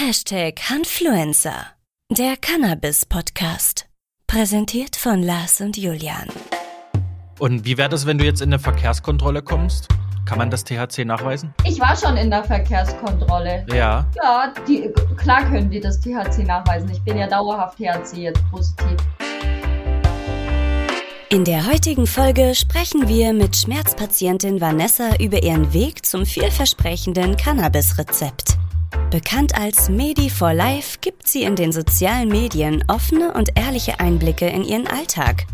Hashtag Hanfluencer, der Cannabis-Podcast. Präsentiert von Lars und Julian. Und wie wäre das, wenn du jetzt in eine Verkehrskontrolle kommst? Kann man das THC nachweisen? Ich war schon in der Verkehrskontrolle. Ja. Ja, die, klar können die das THC nachweisen. Ich bin ja dauerhaft THC jetzt positiv. In der heutigen Folge sprechen wir mit Schmerzpatientin Vanessa über ihren Weg zum vielversprechenden Cannabis-Rezept. Bekannt als Medi for Life gibt sie in den sozialen Medien offene und ehrliche Einblicke in ihren Alltag.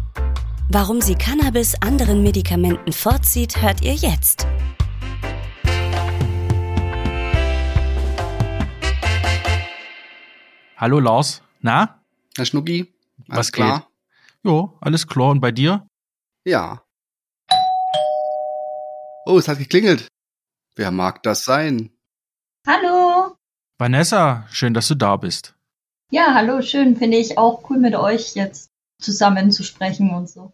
Warum sie Cannabis anderen Medikamenten vorzieht, hört ihr jetzt. Hallo Lars. Na? Herr Schnucki, alles Was klar? geht? Jo, alles klar. Und bei dir? Ja. Oh, es hat geklingelt. Wer mag das sein? Hallo! Vanessa, schön, dass du da bist. Ja, hallo, schön. Finde ich auch cool mit euch jetzt zusammen zu sprechen und so.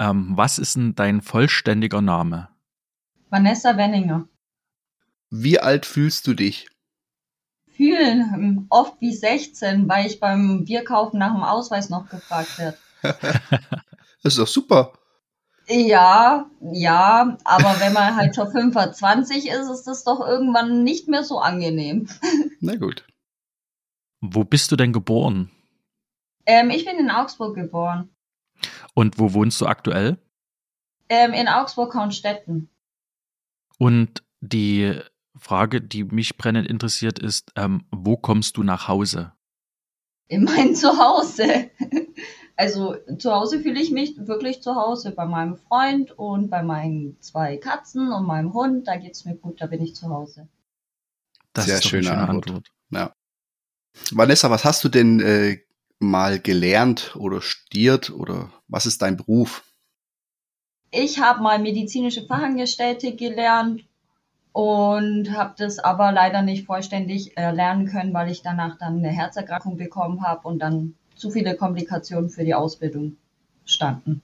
Ähm, was ist denn dein vollständiger Name? Vanessa Wenninger. Wie alt fühlst du dich? Fühlen ähm, oft wie 16, weil ich beim Bierkaufen nach dem Ausweis noch gefragt werde. Das ist doch super. Ja, ja, aber wenn man halt schon 25 ist, ist das doch irgendwann nicht mehr so angenehm. Na gut. Wo bist du denn geboren? Ähm, ich bin in Augsburg geboren. Und wo wohnst du aktuell? Ähm, in Augsburg-Kornstetten. Und die Frage, die mich brennend interessiert, ist, ähm, wo kommst du nach Hause? In mein Zuhause. Also zu Hause fühle ich mich wirklich zu Hause bei meinem Freund und bei meinen zwei Katzen und meinem Hund. Da geht's mir gut, da bin ich zu Hause. Das Sehr ist doch eine schöne schöne Antwort. Ja. Vanessa, was hast du denn äh, mal gelernt oder studiert oder was ist dein Beruf? Ich habe mal medizinische Fachangestellte gelernt und habe das aber leider nicht vollständig äh, lernen können, weil ich danach dann eine Herzerkrankung bekommen habe und dann zu viele Komplikationen für die Ausbildung standen.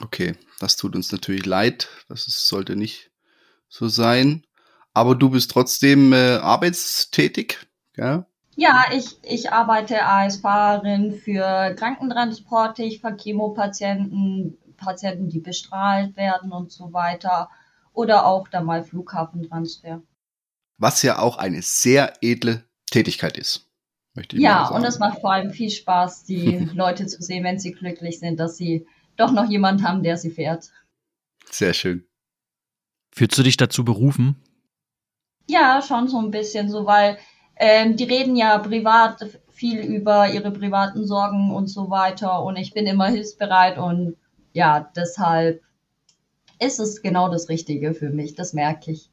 Okay, das tut uns natürlich leid. Das ist, sollte nicht so sein. Aber du bist trotzdem äh, arbeitstätig, ja? Ja, ich, ich arbeite als Fahrerin für Krankentransporte, ich fahre Chemopatienten, Patienten, die bestrahlt werden und so weiter. Oder auch dann mal Flughafentransfer. Was ja auch eine sehr edle Tätigkeit ist. Möchte ich Ja, sagen. und es macht vor allem viel Spaß, die Leute zu sehen, wenn sie glücklich sind, dass sie doch noch jemand haben, der sie fährt. Sehr schön. Fühlst du dich dazu berufen? Ja, schon so ein bisschen so, weil ähm, die reden ja privat viel über ihre privaten Sorgen und so weiter und ich bin immer hilfsbereit und ja, deshalb ist es genau das Richtige für mich, das merke ich.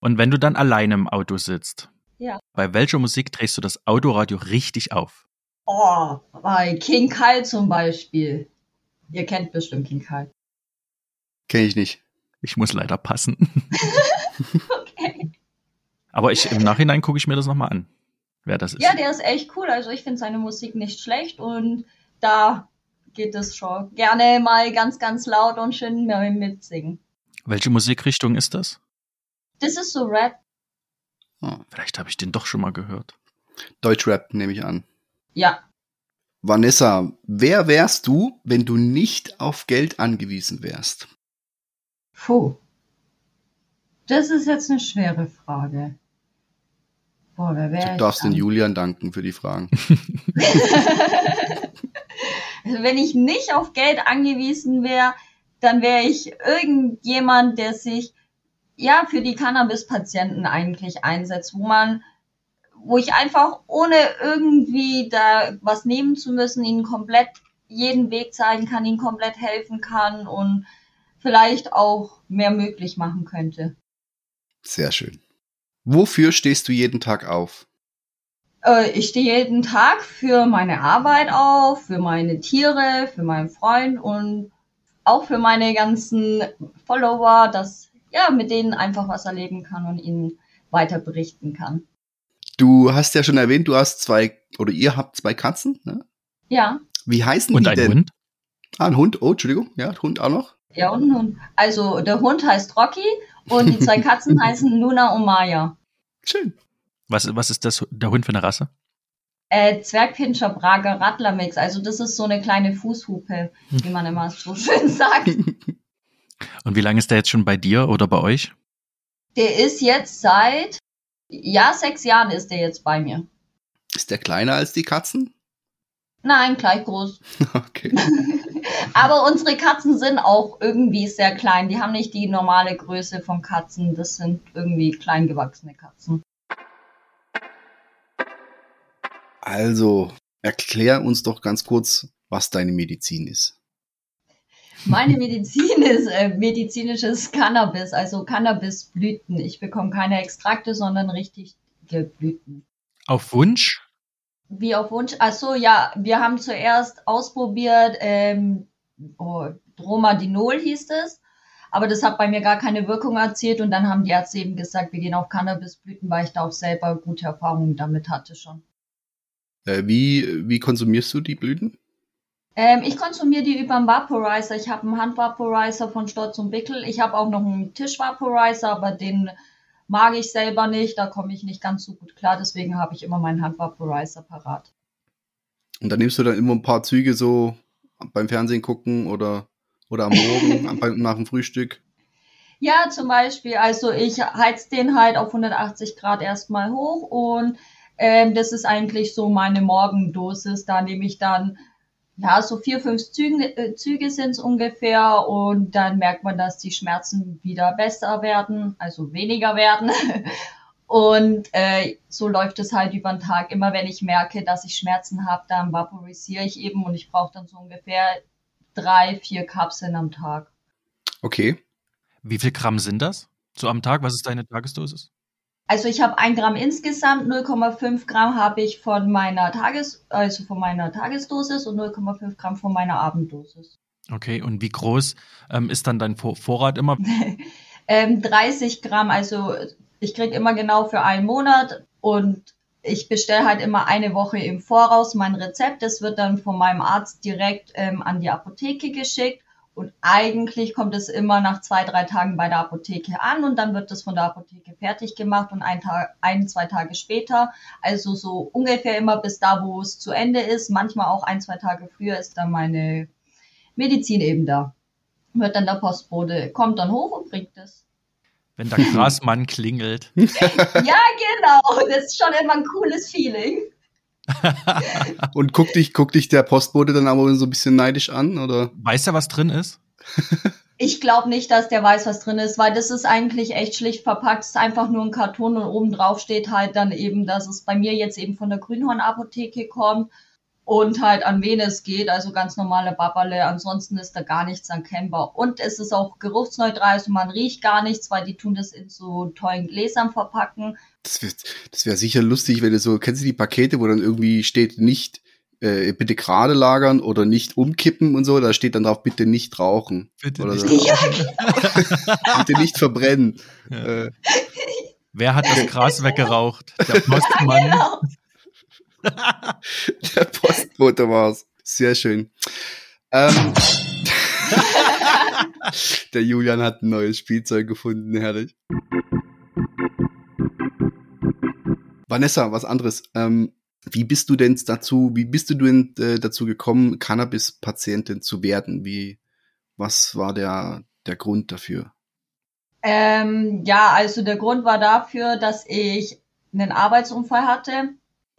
Und wenn du dann alleine im Auto sitzt, Ja. bei welcher Musik drehst du das Autoradio richtig auf? Oh, bei King Kyle zum Beispiel. Ihr kennt bestimmt King Kyle. Kenne ich nicht. Ich muss leider passen. Okay. Aber ich, im Nachhinein gucke ich mir das nochmal an, wer das ist. Ja, der ist echt cool. Also ich finde seine Musik nicht schlecht und da geht es schon gerne mal ganz, ganz laut und schön mitsingen. Welche Musikrichtung ist das? Das ist so Rap. Vielleicht habe ich den doch schon mal gehört. Deutschrap nehme ich an. Ja. Vanessa, wer wärst du, wenn du nicht auf Geld angewiesen wärst? Puh. Das ist jetzt eine schwere Frage. Boah, wer wäre Du ich darfst den? Julian danken für die Fragen. Also wenn ich nicht auf Geld angewiesen wäre, dann wäre ich irgendjemand, der sich ja für die Cannabis-Patienten eigentlich einsetzt, wo man, wo ich einfach ohne irgendwie da was nehmen zu müssen, ihnen komplett jeden Weg zeigen kann, ihnen komplett helfen kann und vielleicht auch mehr möglich machen könnte. Sehr schön. Wofür stehst du jeden Tag auf? Äh, ich stehe jeden Tag für meine Arbeit auf, für meine Tiere, für meinen Freund und auch für meine ganzen Follower, dass ja mit denen einfach was erleben kann und ihnen weiter berichten kann. Du hast ja schon erwähnt, du hast zwei, oder ihr habt zwei Katzen, ne? Ja, Wie heißen Und die ein denn? Hund? Ah, ein Hund. Oh, Entschuldigung. Ja, Hund auch noch. ja und ein Hund. Also der Hund heißt Rocky und die zwei Katzen heißen Luna und Maya. Schön. Was, was ist das, der Hund für eine Rasse? Äh, Zwergpinscher Prager Radlermix. Also das ist so eine kleine Fußhupe, wie man immer so schön sagt. Und wie lange ist der jetzt schon bei dir oder bei euch? Der ist jetzt seit, ja, sechs Jahren ist der jetzt bei mir. Ist der kleiner als die Katzen? Nein, gleich groß. Okay. Aber unsere Katzen sind auch irgendwie sehr klein. Die haben nicht die normale Größe von Katzen. Das sind irgendwie klein gewachsene Katzen. Also, erklär uns doch ganz kurz, was deine Medizin ist. Meine Medizin ist äh, medizinisches Cannabis, also Cannabisblüten. Ich bekomme keine Extrakte, sondern richtige Blüten. Auf Wunsch? Wie auf Wunsch. Also ja, wir haben zuerst ausprobiert, ähm, oh, Dromadinol hieß es, aber das hat bei mir gar keine Wirkung erzielt und dann haben die Ärzte eben gesagt, wir gehen auf Cannabisblüten, weil ich da auch selber gute Erfahrungen damit hatte schon. Äh, wie, wie konsumierst du die Blüten? Ähm, ich konsumiere die über einen Vaporizer. Ich habe einen Handvaporizer von Stolz und Wickel. Ich habe auch noch einen Tischvaporizer, aber den mag ich selber nicht. Da komme ich nicht ganz so gut klar. Deswegen habe ich immer meinen Handvaporizer parat. Und dann nimmst du dann immer ein paar Züge so beim Fernsehen gucken oder, oder am Morgen nach dem Frühstück? Ja, zum Beispiel. Also ich heiz den halt auf 180 Grad erstmal hoch und ähm, das ist eigentlich so meine Morgendosis. Da nehme ich dann ja, so vier, fünf Züge, äh, Züge sind es ungefähr und dann merkt man, dass die Schmerzen wieder besser werden, also weniger werden. Und äh, so läuft es halt über den Tag. Immer wenn ich merke, dass ich Schmerzen habe, dann vaporisiere ich eben und ich brauche dann so ungefähr drei, vier Kapseln am Tag. Okay. Wie viel Gramm sind das? So am Tag? Was ist deine Tagesdosis? Also ich habe ein Gramm insgesamt, 0,5 Gramm habe ich von meiner Tages, also von meiner Tagesdosis und 0,5 Gramm von meiner Abenddosis. Okay, und wie groß ähm, ist dann dein Vor Vorrat immer? ähm, 30 Gramm, also ich krieg immer genau für einen Monat und ich bestelle halt immer eine Woche im Voraus mein Rezept. Das wird dann von meinem Arzt direkt ähm, an die Apotheke geschickt und eigentlich kommt es immer nach zwei, drei Tagen bei der Apotheke an und dann wird es von der Apotheke fertig gemacht und ein, Tag, ein, zwei Tage später, also so ungefähr immer bis da, wo es zu Ende ist, manchmal auch ein, zwei Tage früher ist dann meine Medizin eben da. Wird dann der Postbote, kommt dann hoch und bringt es. Wenn der Grasmann klingelt. ja, genau. Das ist schon immer ein cooles Feeling. Und guck dich, guck dich der Postbote dann aber so ein bisschen neidisch an, oder? Weiß er, was drin ist? Ich glaube nicht, dass der weiß, was drin ist, weil das ist eigentlich echt schlicht verpackt. Es ist einfach nur ein Karton und oben drauf steht halt dann eben, dass es bei mir jetzt eben von der Grünhorn-Apotheke kommt und halt an wen es geht, also ganz normale Babberle. Ansonsten ist da gar nichts erkennbar. Und es ist auch geruchsneutral, also man riecht gar nichts, weil die tun das in so tollen Gläsern verpacken. Das wäre das wär sicher lustig, wenn du so, kennst du die Pakete, wo dann irgendwie steht, nicht äh, bitte gerade lagern oder nicht umkippen und so, da steht dann drauf, bitte nicht rauchen. Bitte oder nicht. So. Ja, genau. bitte nicht verbrennen. Ja. Äh, Wer hat das Gras weggeraucht? Der Postmann. genau. der Postbote war's. Sehr schön. Ähm, der Julian hat ein neues Spielzeug gefunden, herrlich. Vanessa, was anderes. Ähm, wie bist du denn dazu, wie bist du denn äh, dazu gekommen, Cannabis-Patientin zu werden? Wie, was war der, der Grund dafür? Ähm, ja, also der Grund war dafür, dass ich einen Arbeitsunfall hatte.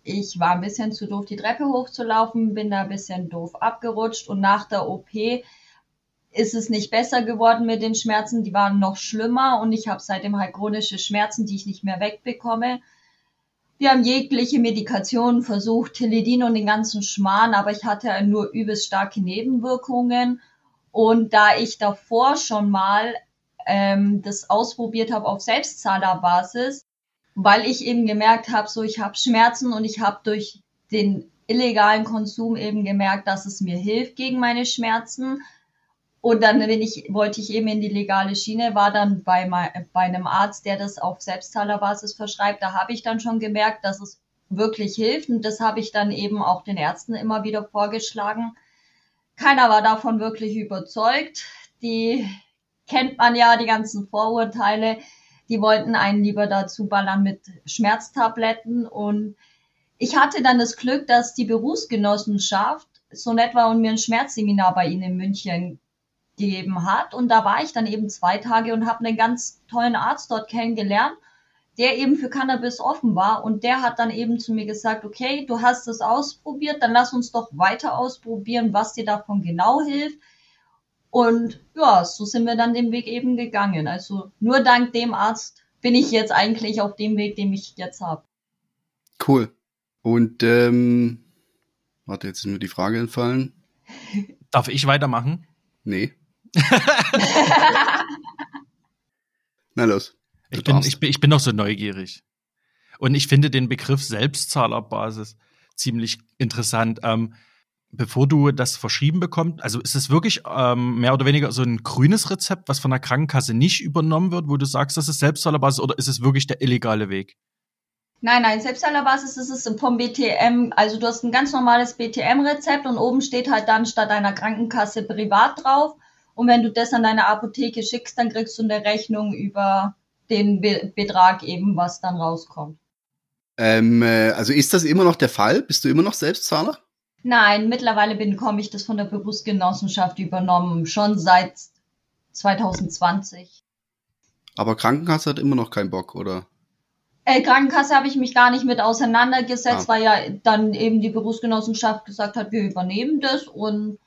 Ich war ein bisschen zu doof, die Treppe hochzulaufen, bin da ein bisschen doof abgerutscht und nach der OP ist es nicht besser geworden mit den Schmerzen, die waren noch schlimmer und ich habe seitdem halt chronische Schmerzen, die ich nicht mehr wegbekomme. Wir haben jegliche Medikationen versucht, Teledin und den ganzen Schmarrn, aber ich hatte nur übelst starke Nebenwirkungen. Und da ich davor schon mal ähm, das ausprobiert habe auf Selbstzahlerbasis, weil ich eben gemerkt habe, so ich habe Schmerzen und ich habe durch den illegalen Konsum eben gemerkt, dass es mir hilft gegen meine Schmerzen. Und dann bin ich, wollte ich eben in die legale Schiene, war dann bei, bei einem Arzt, der das auf Selbstzahlerbasis verschreibt. Da habe ich dann schon gemerkt, dass es wirklich hilft. Und das habe ich dann eben auch den Ärzten immer wieder vorgeschlagen. Keiner war davon wirklich überzeugt. Die kennt man ja, die ganzen Vorurteile. Die wollten einen lieber dazu ballern mit Schmerztabletten und ich hatte dann das Glück, dass die Berufsgenossenschaft so nett war und mir ein Schmerzseminar bei ihnen in München gegeben hat. Und da war ich dann eben zwei Tage und habe einen ganz tollen Arzt dort kennengelernt, der eben für Cannabis offen war. Und der hat dann eben zu mir gesagt, okay, du hast es ausprobiert, dann lass uns doch weiter ausprobieren, was dir davon genau hilft. Und ja, so sind wir dann den Weg eben gegangen. Also nur dank dem Arzt bin ich jetzt eigentlich auf dem Weg, den ich jetzt habe. Cool. Und ähm, warte, jetzt ist mir die Frage entfallen. Darf ich weitermachen? Nee. Na los. Ich bin, ich, bin, ich bin noch so neugierig. Und ich finde den Begriff Selbstzahlerbasis ziemlich interessant. Ähm, bevor du das verschrieben bekommst, also ist es wirklich ähm, mehr oder weniger so ein grünes Rezept, was von der Krankenkasse nicht übernommen wird, wo du sagst, das ist Selbstzahlerbasis oder ist es wirklich der illegale Weg? Nein, nein, Selbstzahlerbasis ist es vom BTM. Also du hast ein ganz normales BTM-Rezept und oben steht halt dann statt einer Krankenkasse privat drauf. Und wenn du das an deine Apotheke schickst, dann kriegst du eine Rechnung über den Be Betrag eben, was dann rauskommt. Ähm, äh, also ist das immer noch der Fall? Bist du immer noch Selbstzahler? Nein, mittlerweile bekomme ich das von der Berufsgenossenschaft übernommen, schon seit 2020. Aber Krankenkasse hat immer noch keinen Bock, oder? Äh, Krankenkasse habe ich mich gar nicht mit auseinandergesetzt, ah. weil ja dann eben die Berufsgenossenschaft gesagt hat, wir übernehmen das. Und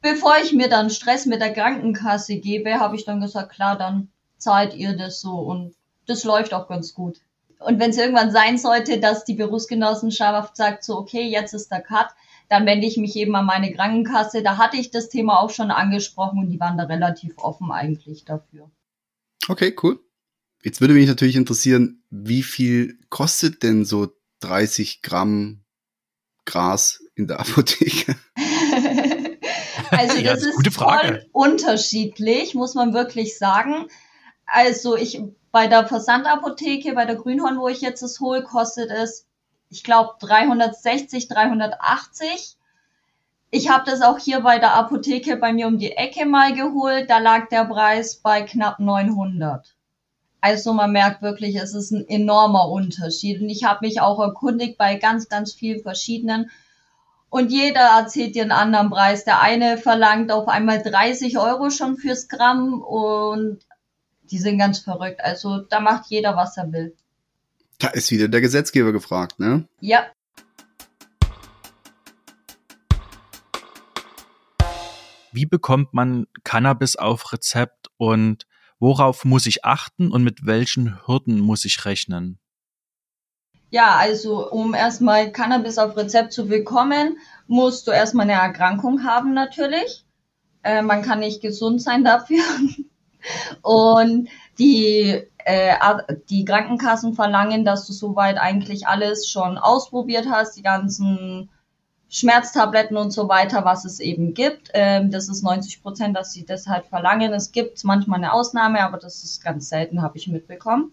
bevor ich mir dann Stress mit der Krankenkasse gebe, habe ich dann gesagt, klar, dann zahlt ihr das so. Und das läuft auch ganz gut. Und wenn es irgendwann sein sollte, dass die Berufsgenossenschaft sagt, so, okay, jetzt ist der Cut, dann wende ich mich eben an meine Krankenkasse. Da hatte ich das Thema auch schon angesprochen und die waren da relativ offen eigentlich dafür. Okay, cool. Jetzt würde mich natürlich interessieren, wie viel kostet denn so 30 Gramm Gras in der Apotheke? also das ja, ist, ist voll unterschiedlich, muss man wirklich sagen. Also ich bei der Versandapotheke, bei der Grünhorn, wo ich jetzt es hole, kostet es, ich glaube, 360, 380. Ich habe das auch hier bei der Apotheke bei mir um die Ecke mal geholt. Da lag der Preis bei knapp 900. Also man merkt wirklich, es ist ein enormer Unterschied. Und ich habe mich auch erkundigt bei ganz, ganz vielen verschiedenen. Und jeder erzählt dir einen anderen Preis. Der eine verlangt auf einmal 30 Euro schon fürs Gramm und die sind ganz verrückt. Also da macht jeder, was er will. Da ist wieder der Gesetzgeber gefragt, ne? Ja. Wie bekommt man Cannabis auf Rezept und Worauf muss ich achten und mit welchen Hürden muss ich rechnen? Ja, also um erstmal Cannabis auf Rezept zu bekommen, musst du erstmal eine Erkrankung haben natürlich. Äh, man kann nicht gesund sein dafür. Und die, äh, die Krankenkassen verlangen, dass du soweit eigentlich alles schon ausprobiert hast, die ganzen Schmerztabletten und so weiter, was es eben gibt. Ähm, das ist 90 Prozent, dass sie das halt verlangen. Es gibt manchmal eine Ausnahme, aber das ist ganz selten, habe ich mitbekommen.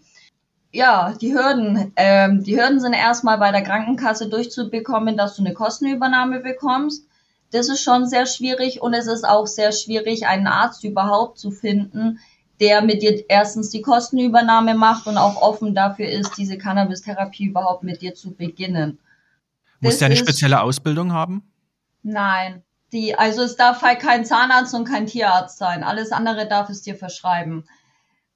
Ja, die Hürden. Ähm, die Hürden sind erstmal bei der Krankenkasse durchzubekommen, dass du eine Kostenübernahme bekommst. Das ist schon sehr schwierig und es ist auch sehr schwierig, einen Arzt überhaupt zu finden, der mit dir erstens die Kostenübernahme macht und auch offen dafür ist, diese Cannabis-Therapie überhaupt mit dir zu beginnen. Muss der eine spezielle Ausbildung haben? Nein. Die, also es darf halt kein Zahnarzt und kein Tierarzt sein. Alles andere darf es dir verschreiben.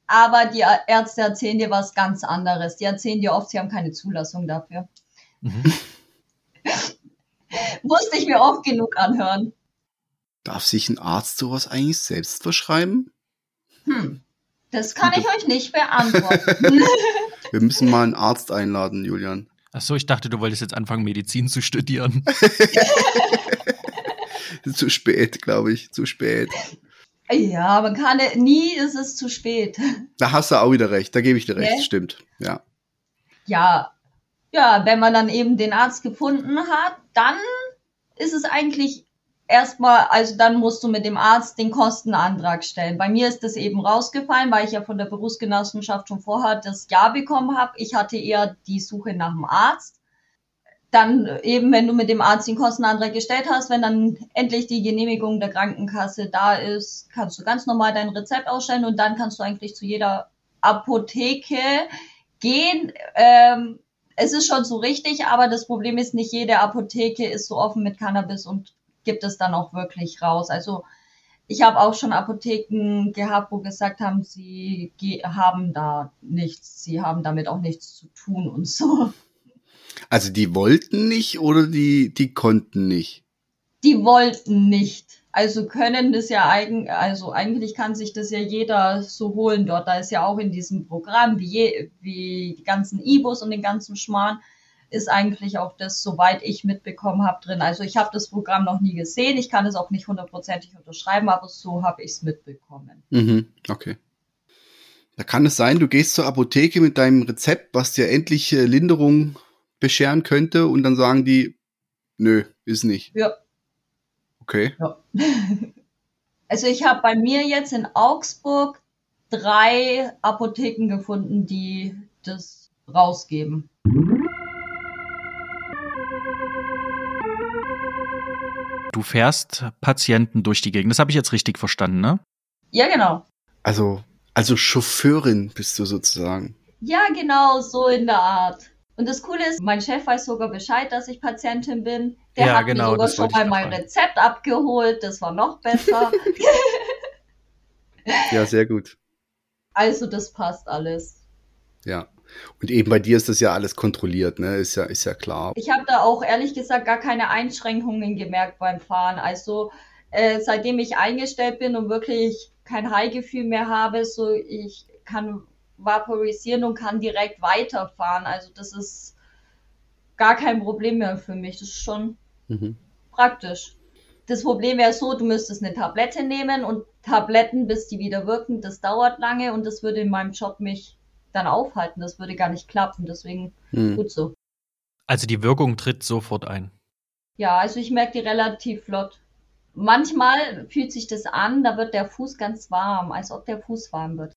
Aber die Ärzte erzählen dir was ganz anderes. Die erzählen dir oft, sie haben keine Zulassung dafür. Mhm. Musste ich mir oft genug anhören. Darf sich ein Arzt sowas eigentlich selbst verschreiben? Hm. Das kann ich euch nicht beantworten. Wir müssen mal einen Arzt einladen, Julian. Ach so, ich dachte, du wolltest jetzt anfangen, Medizin zu studieren. zu spät, glaube ich, zu spät. Ja, man kann nie ist es zu spät. Da hast du auch wieder recht, da gebe ich dir recht, okay. stimmt, ja. Ja, ja, wenn man dann eben den Arzt gefunden hat, dann ist es eigentlich erstmal, also dann musst du mit dem Arzt den Kostenantrag stellen. Bei mir ist das eben rausgefallen, weil ich ja von der Berufsgenossenschaft schon vorher das Ja bekommen habe. Ich hatte eher die Suche nach dem Arzt. Dann eben, wenn du mit dem Arzt den Kostenantrag gestellt hast, wenn dann endlich die Genehmigung der Krankenkasse da ist, kannst du ganz normal dein Rezept ausstellen und dann kannst du eigentlich zu jeder Apotheke gehen. Ähm, es ist schon so richtig, aber das Problem ist, nicht jede Apotheke ist so offen mit Cannabis und gibt es dann auch wirklich raus. Also ich habe auch schon Apotheken gehabt, wo gesagt haben, sie haben da nichts, sie haben damit auch nichts zu tun und so. Also die wollten nicht oder die, die konnten nicht? Die wollten nicht. Also können das ja eigen, also eigentlich kann sich das ja jeder so holen dort. Da ist ja auch in diesem Programm, wie, je, wie die ganzen E-Bus und den ganzen Schmarrn, ist eigentlich auch das, soweit ich mitbekommen habe, drin. Also ich habe das Programm noch nie gesehen, ich kann es auch nicht hundertprozentig unterschreiben, aber so habe ich es mitbekommen. Mhm, okay. Da kann es sein, du gehst zur Apotheke mit deinem Rezept, was dir endlich äh, Linderung bescheren könnte und dann sagen die, nö, ist nicht. Ja. Okay. Ja. Also ich habe bei mir jetzt in Augsburg drei Apotheken gefunden, die das rausgeben. Du fährst Patienten durch die Gegend. Das habe ich jetzt richtig verstanden, ne? Ja, genau. Also, also Chauffeurin bist du sozusagen. Ja, genau, so in der Art. Und das Coole ist, mein Chef weiß sogar Bescheid, dass ich Patientin bin. Der Ja, hat genau, mir sogar das schon mal mein. Rezept abgeholt. Das war noch besser. Ja, sehr gut. also das passt alles. Ja. Und eben bei dir ist das ja alles kontrolliert, ne? Ist ja, ist ja klar. Ich habe da auch ehrlich gesagt gar keine Einschränkungen gemerkt beim Fahren. Also äh, seitdem ich eingestellt bin und wirklich kein High-Gefühl mehr habe, so ich kann vaporisieren und kann direkt weiterfahren. Also das ist gar kein Problem mehr für mich. Das ist schon Mhm. praktisch. Das Problem wäre so, du müsstest eine Tablette nehmen und Tabletten, bis die wieder wirken, das dauert lange und das würde in meinem Job mich dann aufhalten. Das würde gar nicht klappen. Deswegen Hm. gut so. Also die Wirkung tritt sofort ein. Ja, also ich merke die relativ flott. Manchmal fühlt sich das an, da wird der Fuß ganz warm, als ob der Fuß warm wird.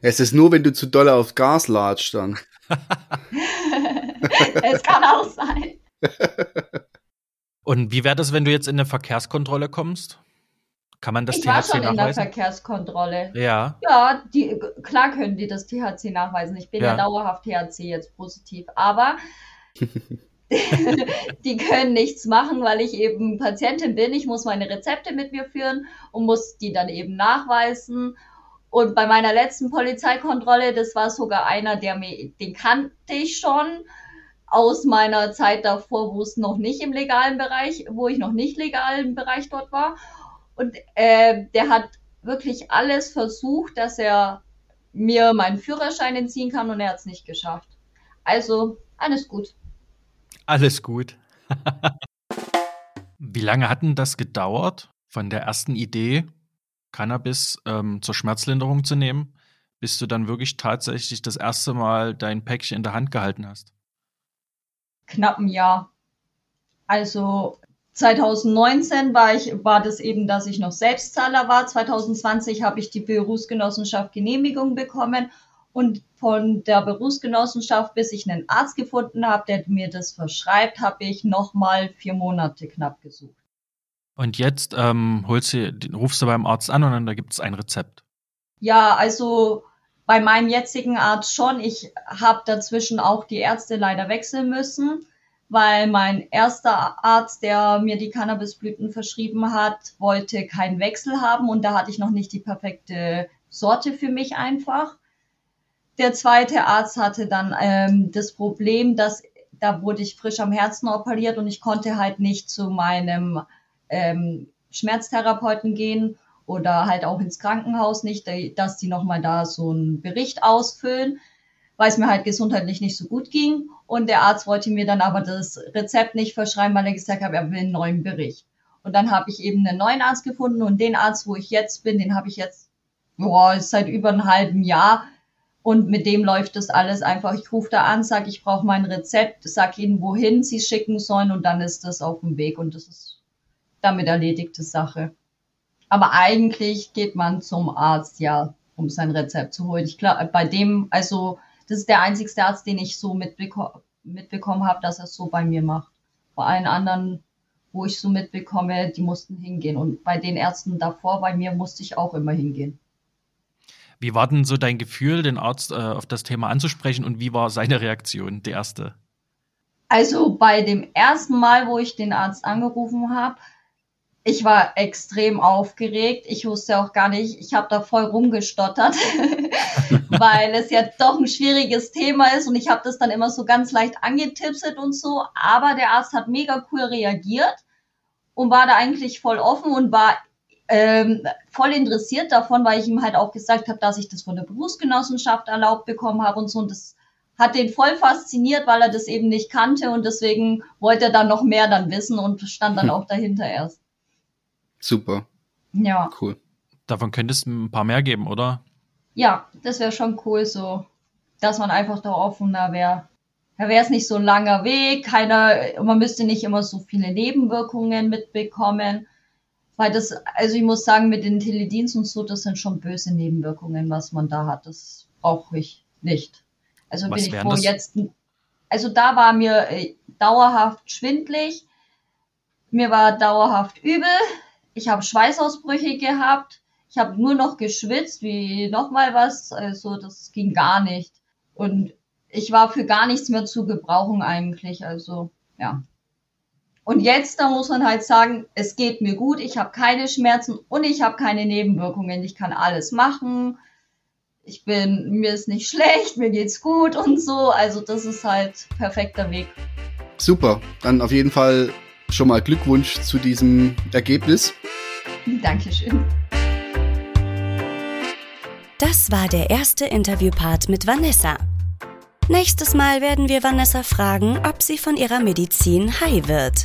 Es ist nur, wenn du zu doll aufs Gas latscht dann. es kann auch sein. Und wie wäre das, wenn du jetzt in eine Verkehrskontrolle kommst? Kann man das ich war THC schon in der nachweisen? Verkehrskontrolle. Ja. Ja, die, klar können die das THC nachweisen. Ich bin ja, Ja. dauerhaft THC jetzt positiv. Aber die können nichts machen, weil ich eben Patientin bin. Ich muss meine Rezepte mit mir führen und muss die dann eben nachweisen. Und bei meiner letzten Polizeikontrolle, das war sogar einer, der mir, den kannte ich schon aus meiner Zeit davor, wo es noch nicht im legalen Bereich, wo ich noch nicht legal im Bereich dort war. Und äh, der hat wirklich alles versucht, dass er mir meinen Führerschein entziehen kann und er hat es nicht geschafft. Also alles gut. Alles gut. Wie lange hat denn das gedauert, von der ersten Idee, Cannabis ähm, zur Schmerzlinderung zu nehmen, bis du dann wirklich tatsächlich das erste Mal dein Päckchen in der Hand gehalten hast? Knapp ein Jahr. Also 2019 war ich, war das eben, dass ich noch Selbstzahler war. 2020 habe ich die Berufsgenossenschaft Genehmigung bekommen und von der Berufsgenossenschaft, bis ich einen Arzt gefunden habe, der mir das verschreibt, habe ich nochmal vier Monate knapp gesucht. Und jetzt ähm, holst du, rufst du beim Arzt an und dann da gibt es ein Rezept. Ja, also bei meinem jetzigen Arzt schon. Ich habe dazwischen auch die Ärzte leider wechseln müssen, weil mein erster Arzt, der mir die Cannabisblüten verschrieben hat, wollte keinen Wechsel haben und da hatte ich noch nicht die perfekte Sorte für mich einfach. Der zweite Arzt hatte dann ähm, das Problem, dass da wurde ich frisch am Herzen operiert und ich konnte halt nicht zu meinem ähm, Schmerztherapeuten gehen oder halt auch ins Krankenhaus nicht, dass die nochmal da so einen Bericht ausfüllen, weil es mir halt gesundheitlich nicht so gut ging. Und der Arzt wollte mir dann aber das Rezept nicht verschreiben, weil er gesagt hat, er will einen neuen Bericht. Und dann habe ich eben einen neuen Arzt gefunden und den Arzt, wo ich jetzt bin, den habe ich jetzt boah, seit über einem halben Jahr. Und mit dem läuft das alles einfach. Ich rufe da an, sage, ich brauche mein Rezept, sag ihnen, wohin sie schicken sollen und dann ist das auf dem Weg und das ist damit erledigte Sache. Aber eigentlich geht man zum Arzt, ja, um sein Rezept zu holen. Ich glaube, bei dem, also das ist der einzigste Arzt, den ich so mitbeko mitbekommen habe, dass er es so bei mir macht. Bei allen anderen, wo ich so mitbekomme, die mussten hingehen. Und bei den Ärzten davor, bei mir musste ich auch immer hingehen. Wie war denn so dein Gefühl, den Arzt äh, auf das Thema anzusprechen und wie war seine Reaktion, die erste? Also bei dem ersten Mal, wo ich den Arzt angerufen habe, ich war extrem aufgeregt. Ich wusste auch gar nicht, ich habe da voll rumgestottert, weil es ja doch ein schwieriges Thema ist und ich habe das dann immer so ganz leicht angetipset und so. Aber der Arzt hat mega cool reagiert und war da eigentlich voll offen und war ähm, voll interessiert davon, weil ich ihm halt auch gesagt habe, dass ich das von der Berufsgenossenschaft erlaubt bekommen habe und so. Und das hat den voll fasziniert, weil er das eben nicht kannte und deswegen wollte er dann noch mehr dann wissen und stand dann hm. auch dahinter erst. Super. Ja. Cool. Davon könnte es ein paar mehr geben, oder? Ja, das wäre schon cool, so, dass man einfach da offener wäre. Da wäre es nicht so ein langer Weg, keiner, man müsste nicht immer so viele Nebenwirkungen mitbekommen. Weil das, also ich muss sagen, mit den Teledienst und so, das sind schon böse Nebenwirkungen, was man da hat. Das brauche ich nicht. Also was bin ich froh das? jetzt. Also da war mir äh, dauerhaft schwindlig, mir war dauerhaft übel, ich habe Schweißausbrüche gehabt. Ich habe nur noch geschwitzt, wie nochmal was. Also das ging gar nicht. Und ich war für gar nichts mehr zu gebrauchen eigentlich. Also ja. Und jetzt, da muss man halt sagen, es geht mir gut, ich habe keine Schmerzen und ich habe keine Nebenwirkungen. Ich kann alles machen. Ich bin, mir ist nicht schlecht, mir geht's gut und so. Also das ist halt perfekter Weg. Super. Dann auf jeden Fall schon mal Glückwunsch zu diesem Ergebnis. Dankeschön. Das war der erste Interviewpart mit Vanessa. Nächstes Mal werden wir Vanessa fragen, ob sie von ihrer Medizin high wird.